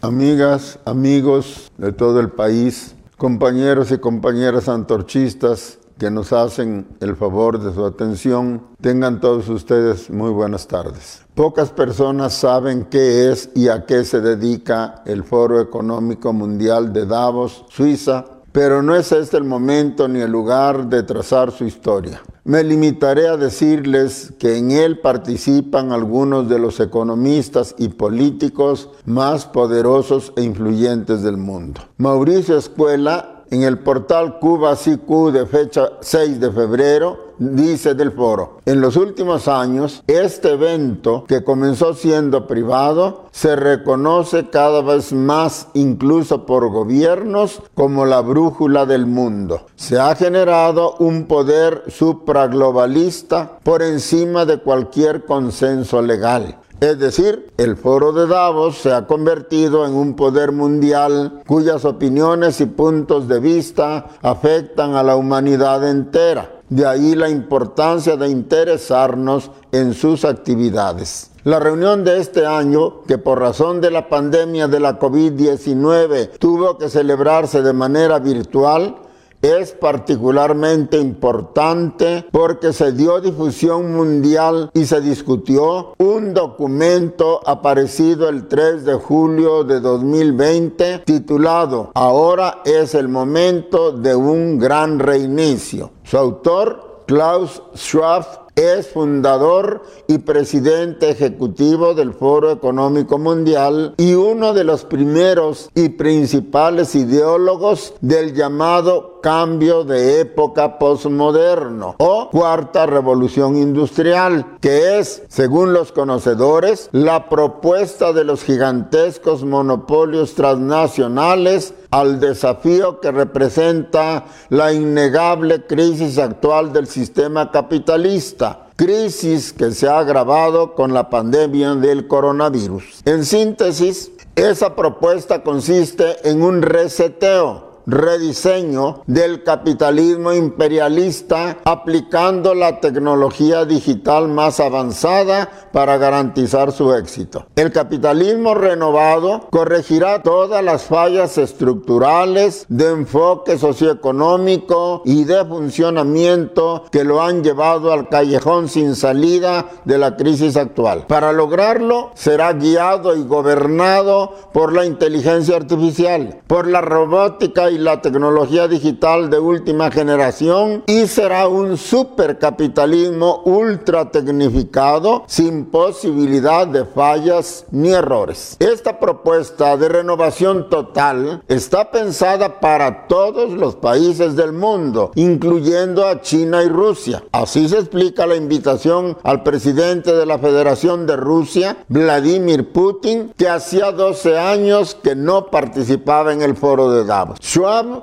Amigas, amigos de todo el país, compañeros y compañeras antorchistas que nos hacen el favor de su atención, tengan todos ustedes muy buenas tardes. Pocas personas saben qué es y a qué se dedica el Foro Económico Mundial de Davos, Suiza, pero no es este el momento ni el lugar de trazar su historia. Me limitaré a decirles que en él participan algunos de los economistas y políticos más poderosos e influyentes del mundo. Mauricio Escuela en el portal Cuba CQ de fecha 6 de febrero, dice del foro, en los últimos años, este evento que comenzó siendo privado se reconoce cada vez más incluso por gobiernos como la brújula del mundo. Se ha generado un poder supraglobalista por encima de cualquier consenso legal es decir, el foro de Davos se ha convertido en un poder mundial cuyas opiniones y puntos de vista afectan a la humanidad entera. De ahí la importancia de interesarnos en sus actividades. La reunión de este año, que por razón de la pandemia de la COVID-19 tuvo que celebrarse de manera virtual, es particularmente importante porque se dio difusión mundial y se discutió un documento aparecido el 3 de julio de 2020 titulado Ahora es el momento de un gran reinicio. Su autor, Klaus Schwab, es fundador y presidente ejecutivo del Foro Económico Mundial y uno de los primeros y principales ideólogos del llamado cambio de época postmoderno o cuarta revolución industrial, que es, según los conocedores, la propuesta de los gigantescos monopolios transnacionales al desafío que representa la innegable crisis actual del sistema capitalista crisis que se ha agravado con la pandemia del coronavirus. En síntesis, esa propuesta consiste en un reseteo rediseño del capitalismo imperialista aplicando la tecnología digital más avanzada para garantizar su éxito. El capitalismo renovado corregirá todas las fallas estructurales de enfoque socioeconómico y de funcionamiento que lo han llevado al callejón sin salida de la crisis actual. Para lograrlo será guiado y gobernado por la inteligencia artificial, por la robótica y la tecnología digital de última generación y será un supercapitalismo ultra tecnificado sin posibilidad de fallas ni errores. Esta propuesta de renovación total está pensada para todos los países del mundo, incluyendo a China y Rusia. Así se explica la invitación al presidente de la Federación de Rusia, Vladimir Putin, que hacía 12 años que no participaba en el foro de Davos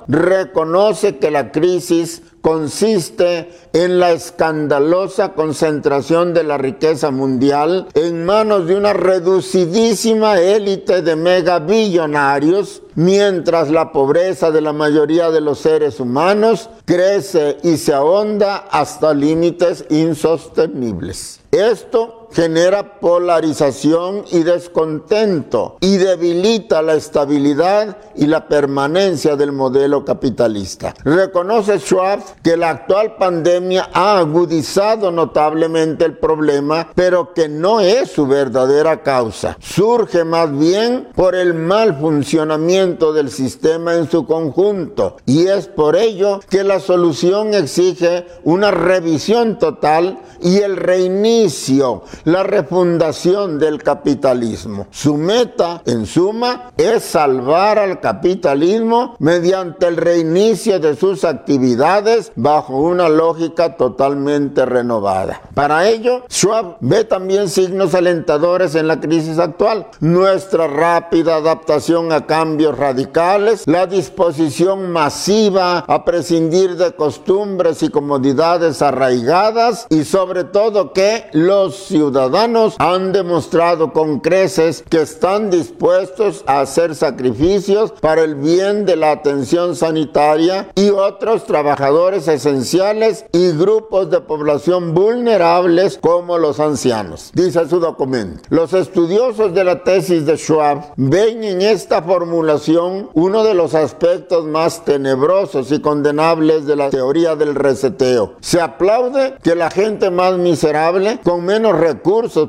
reconoce que la crisis consiste en la escandalosa concentración de la riqueza mundial en manos de una reducidísima élite de megabillonarios, mientras la pobreza de la mayoría de los seres humanos crece y se ahonda hasta límites insostenibles. Esto genera polarización y descontento y debilita la estabilidad y la permanencia del modelo capitalista. Reconoce Schwab que la actual pandemia ha agudizado notablemente el problema, pero que no es su verdadera causa. Surge más bien por el mal funcionamiento del sistema en su conjunto y es por ello que la solución exige una revisión total y el reinicio la refundación del capitalismo. Su meta, en suma, es salvar al capitalismo mediante el reinicio de sus actividades bajo una lógica totalmente renovada. Para ello, Schwab ve también signos alentadores en la crisis actual. Nuestra rápida adaptación a cambios radicales, la disposición masiva a prescindir de costumbres y comodidades arraigadas y sobre todo que los ciudadanos ciudadanos han demostrado con creces que están dispuestos a hacer sacrificios para el bien de la atención sanitaria y otros trabajadores esenciales y grupos de población vulnerables como los ancianos. Dice su documento. Los estudiosos de la tesis de Schwab ven en esta formulación uno de los aspectos más tenebrosos y condenables de la teoría del reseteo. Se aplaude que la gente más miserable, con menos recursos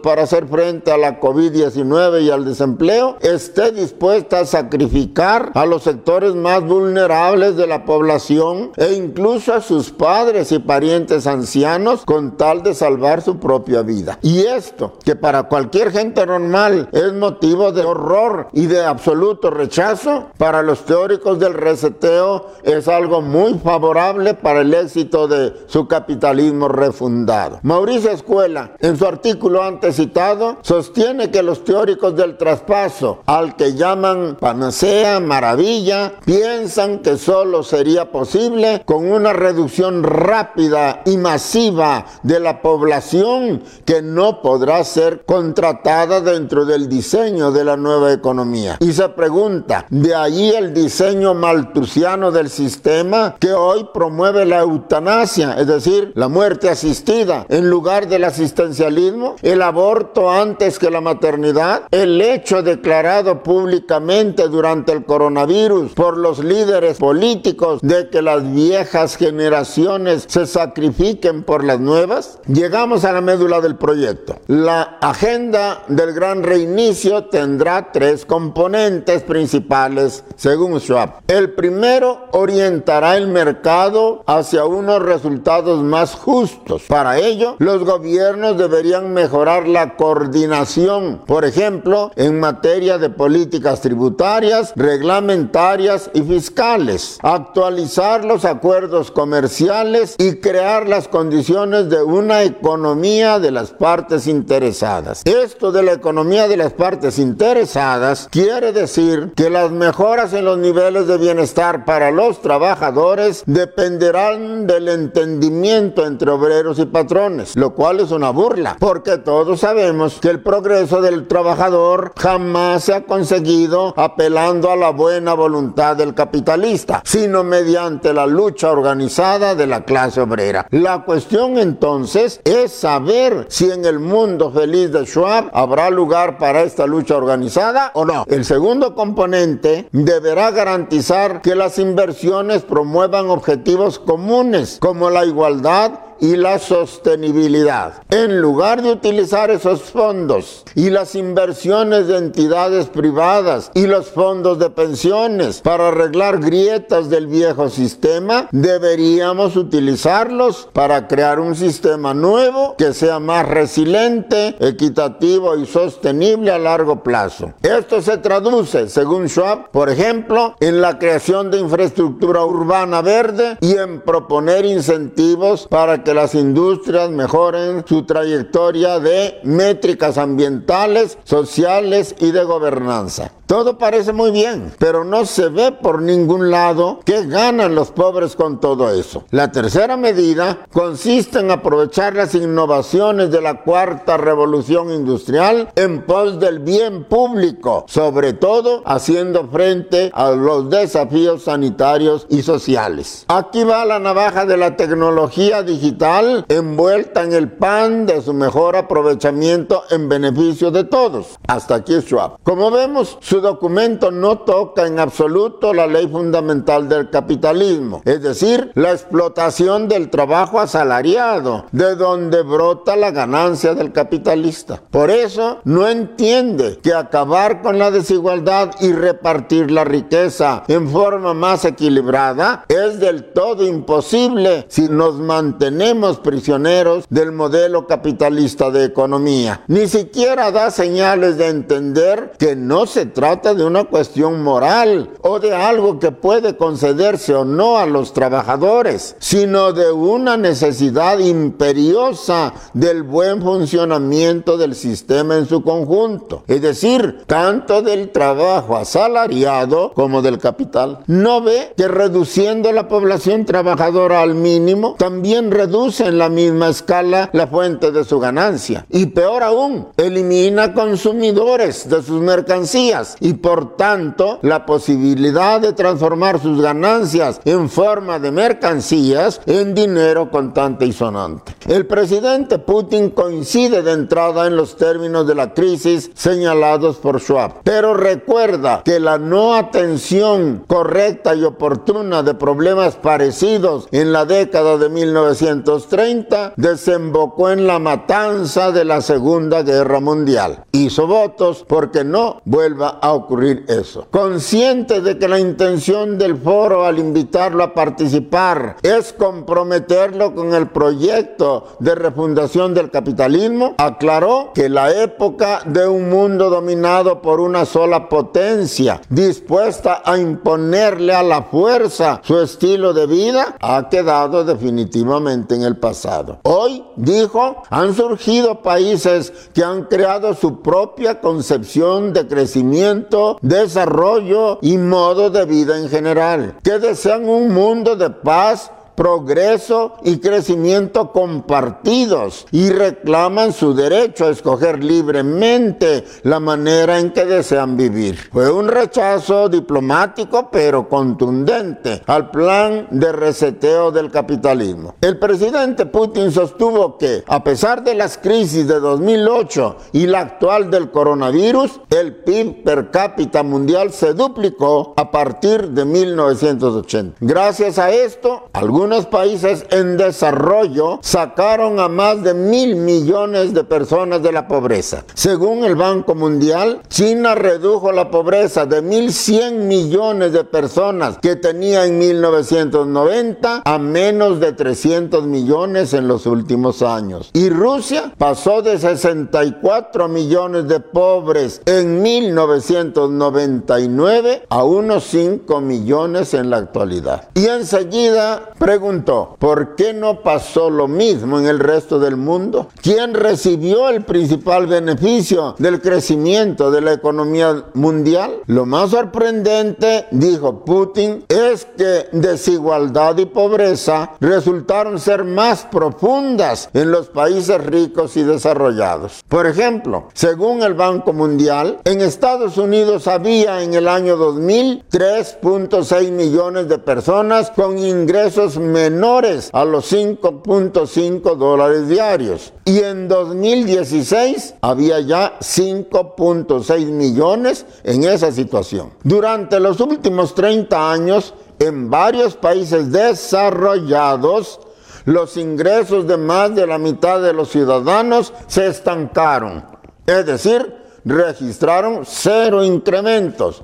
para hacer frente a la COVID-19 y al desempleo, esté dispuesta a sacrificar a los sectores más vulnerables de la población e incluso a sus padres y parientes ancianos con tal de salvar su propia vida. Y esto, que para cualquier gente normal es motivo de horror y de absoluto rechazo, para los teóricos del reseteo es algo muy favorable para el éxito de su capitalismo refundado. Mauricio Escuela, en su artículo antes citado, sostiene que los teóricos del traspaso, al que llaman panacea, maravilla, piensan que solo sería posible con una reducción rápida y masiva de la población que no podrá ser contratada dentro del diseño de la nueva economía. Y se pregunta, ¿de ahí el diseño maltusiano del sistema que hoy promueve la eutanasia, es decir, la muerte asistida, en lugar del asistencialismo, el aborto antes que la maternidad, el hecho declarado públicamente durante el coronavirus por los líderes políticos de que las viejas generaciones se sacrifiquen por las nuevas? Llegamos a la médula del proyecto. La agenda del gran reinicio tendrá tres componentes principales, según Schwab. El primero orientará el mercado hacia unos resultados más justos. Para ello, los gobiernos deberían mejorar la coordinación, por ejemplo, en materia de políticas tributarias, reglamentarias y fiscales, actualizar los acuerdos comerciales y crear las condiciones de una economía de las partes interesadas. Esto de la economía de las partes interesadas quiere decir que las mejoras en los niveles de bienestar para los trabajadores dependerán del entendimiento entre obreros y patrones, lo cual es una burla, porque todos sabemos que el progreso del trabajador jamás se ha conseguido apelando a la buena voluntad del capitalista, sino mediante la lucha organizada de la clase obrera. La cuestión entonces es saber si en el mundo feliz de Schwab habrá lugar para esta lucha organizada o no. El segundo componente deberá garantizar que las inversiones promuevan objetivos comunes como la igualdad y la sostenibilidad. En lugar de utilizar esos fondos y las inversiones de entidades privadas y los fondos de pensiones para arreglar grietas del viejo sistema, deberíamos utilizarlos para crear un sistema nuevo que sea más resiliente, equitativo y sostenible a largo plazo. Esto se traduce, según Schwab, por ejemplo, en la creación de infraestructura urbana verde y en proponer incentivos para que que las industrias mejoren su trayectoria de métricas ambientales, sociales y de gobernanza. Todo parece muy bien, pero no se ve por ningún lado qué ganan los pobres con todo eso. La tercera medida consiste en aprovechar las innovaciones de la cuarta revolución industrial en pos del bien público, sobre todo haciendo frente a los desafíos sanitarios y sociales. Aquí va la navaja de la tecnología digital envuelta en el pan de su mejor aprovechamiento en beneficio de todos. Hasta aquí Schwab. Como vemos, su documento no toca en absoluto la ley fundamental del capitalismo, es decir, la explotación del trabajo asalariado, de donde brota la ganancia del capitalista. Por eso no entiende que acabar con la desigualdad y repartir la riqueza en forma más equilibrada es del todo imposible si nos mantenemos prisioneros del modelo capitalista de economía. Ni siquiera da señales de entender que no se trata trata de una cuestión moral o de algo que puede concederse o no a los trabajadores, sino de una necesidad imperiosa del buen funcionamiento del sistema en su conjunto, es decir, tanto del trabajo asalariado como del capital. No ve que reduciendo la población trabajadora al mínimo, también reduce en la misma escala la fuente de su ganancia. Y peor aún, elimina consumidores de sus mercancías y por tanto la posibilidad de transformar sus ganancias en forma de mercancías en dinero contante y sonante. El presidente Putin coincide de entrada en los términos de la crisis señalados por Schwab, pero recuerda que la no atención correcta y oportuna de problemas parecidos en la década de 1930 desembocó en la matanza de la Segunda Guerra Mundial. Hizo votos porque no vuelva a ocurrir eso. Consciente de que la intención del foro al invitarlo a participar es comprometerlo con el proyecto de refundación del capitalismo, aclaró que la época de un mundo dominado por una sola potencia, dispuesta a imponerle a la fuerza su estilo de vida, ha quedado definitivamente en el pasado. Hoy, dijo, han surgido países que han creado su propia concepción de crecimiento, desarrollo y modo de vida en general, que desean un mundo de paz progreso y crecimiento compartidos y reclaman su derecho a escoger libremente la manera en que desean vivir. Fue un rechazo diplomático pero contundente al plan de reseteo del capitalismo. El presidente Putin sostuvo que a pesar de las crisis de 2008 y la actual del coronavirus, el PIB per cápita mundial se duplicó a partir de 1980. Gracias a esto, algunos algunos países en desarrollo sacaron a más de mil millones de personas de la pobreza. Según el Banco Mundial, China redujo la pobreza de 1.100 millones de personas que tenía en 1990 a menos de 300 millones en los últimos años. Y Rusia pasó de 64 millones de pobres en 1999 a unos 5 millones en la actualidad. Y enseguida preguntó, ¿por qué no pasó lo mismo en el resto del mundo? ¿Quién recibió el principal beneficio del crecimiento de la economía mundial? Lo más sorprendente, dijo Putin, es que desigualdad y pobreza resultaron ser más profundas en los países ricos y desarrollados. Por ejemplo, según el Banco Mundial, en Estados Unidos había en el año 2000 3.6 millones de personas con ingresos menores a los 5.5 dólares diarios. Y en 2016 había ya 5.6 millones en esa situación. Durante los últimos 30 años, en varios países desarrollados, los ingresos de más de la mitad de los ciudadanos se estancaron. Es decir, registraron cero incrementos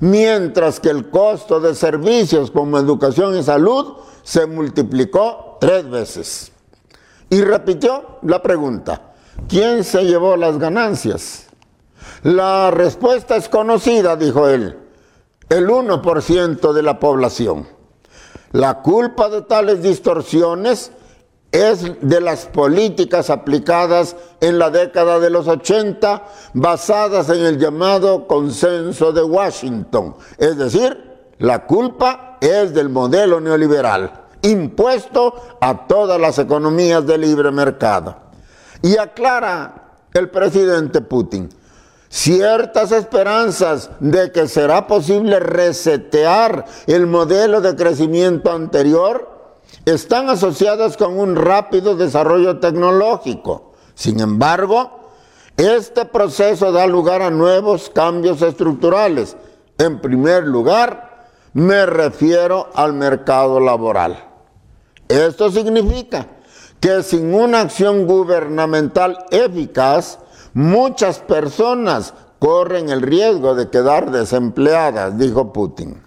mientras que el costo de servicios como educación y salud se multiplicó tres veces. Y repitió la pregunta, ¿quién se llevó las ganancias? La respuesta es conocida, dijo él, el 1% de la población. La culpa de tales distorsiones es de las políticas aplicadas en la década de los 80 basadas en el llamado consenso de Washington. Es decir, la culpa es del modelo neoliberal impuesto a todas las economías de libre mercado. Y aclara el presidente Putin ciertas esperanzas de que será posible resetear el modelo de crecimiento anterior están asociadas con un rápido desarrollo tecnológico. Sin embargo, este proceso da lugar a nuevos cambios estructurales. En primer lugar, me refiero al mercado laboral. Esto significa que sin una acción gubernamental eficaz, muchas personas corren el riesgo de quedar desempleadas, dijo Putin.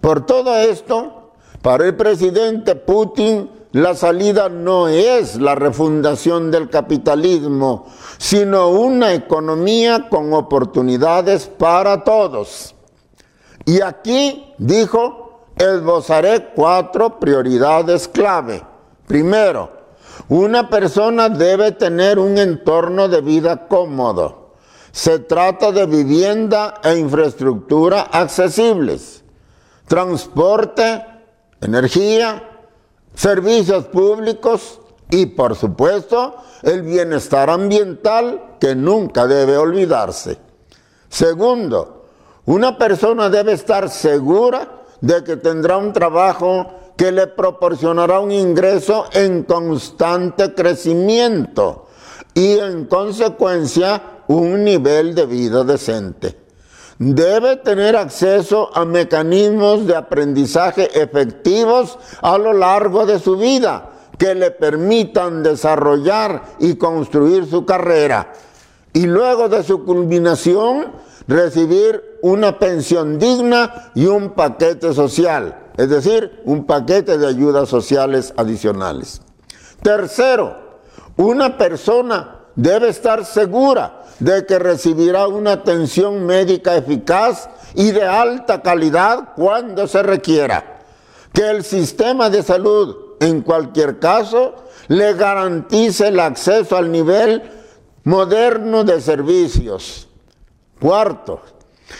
Por todo esto, para el presidente Putin, la salida no es la refundación del capitalismo, sino una economía con oportunidades para todos. Y aquí dijo, esbozaré cuatro prioridades clave. Primero, una persona debe tener un entorno de vida cómodo. Se trata de vivienda e infraestructura accesibles, transporte, energía, servicios públicos y por supuesto el bienestar ambiental que nunca debe olvidarse. Segundo, una persona debe estar segura de que tendrá un trabajo que le proporcionará un ingreso en constante crecimiento y en consecuencia un nivel de vida decente. Debe tener acceso a mecanismos de aprendizaje efectivos a lo largo de su vida que le permitan desarrollar y construir su carrera. Y luego de su culminación, recibir una pensión digna y un paquete social, es decir, un paquete de ayudas sociales adicionales. Tercero, una persona debe estar segura de que recibirá una atención médica eficaz y de alta calidad cuando se requiera. Que el sistema de salud, en cualquier caso, le garantice el acceso al nivel moderno de servicios. Cuarto,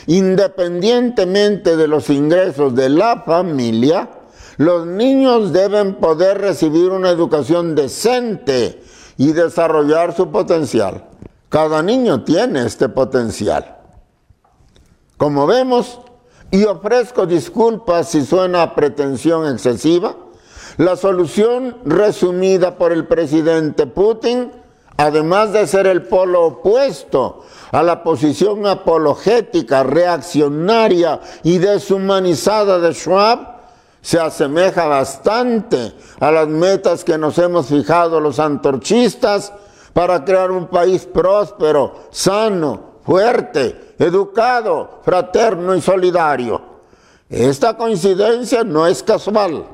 independientemente de los ingresos de la familia, los niños deben poder recibir una educación decente y desarrollar su potencial. Cada niño tiene este potencial. Como vemos, y ofrezco disculpas si suena a pretensión excesiva, la solución resumida por el presidente Putin, además de ser el polo opuesto a la posición apologética, reaccionaria y deshumanizada de Schwab, se asemeja bastante a las metas que nos hemos fijado los antorchistas para crear un país próspero, sano, fuerte, educado, fraterno y solidario. Esta coincidencia no es casual.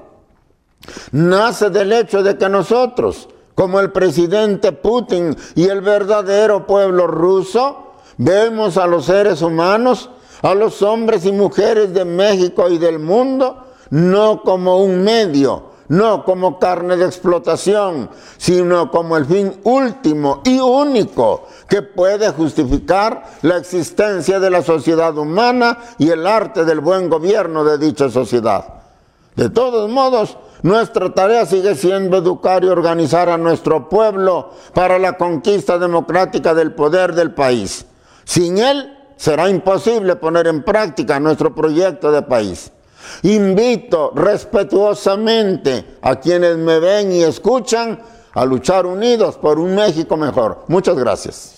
Nace del hecho de que nosotros, como el presidente Putin y el verdadero pueblo ruso, vemos a los seres humanos, a los hombres y mujeres de México y del mundo, no como un medio, no como carne de explotación, sino como el fin último y único que puede justificar la existencia de la sociedad humana y el arte del buen gobierno de dicha sociedad. De todos modos, nuestra tarea sigue siendo educar y organizar a nuestro pueblo para la conquista democrática del poder del país. Sin él será imposible poner en práctica nuestro proyecto de país. Invito respetuosamente a quienes me ven y escuchan a luchar unidos por un México mejor. Muchas gracias.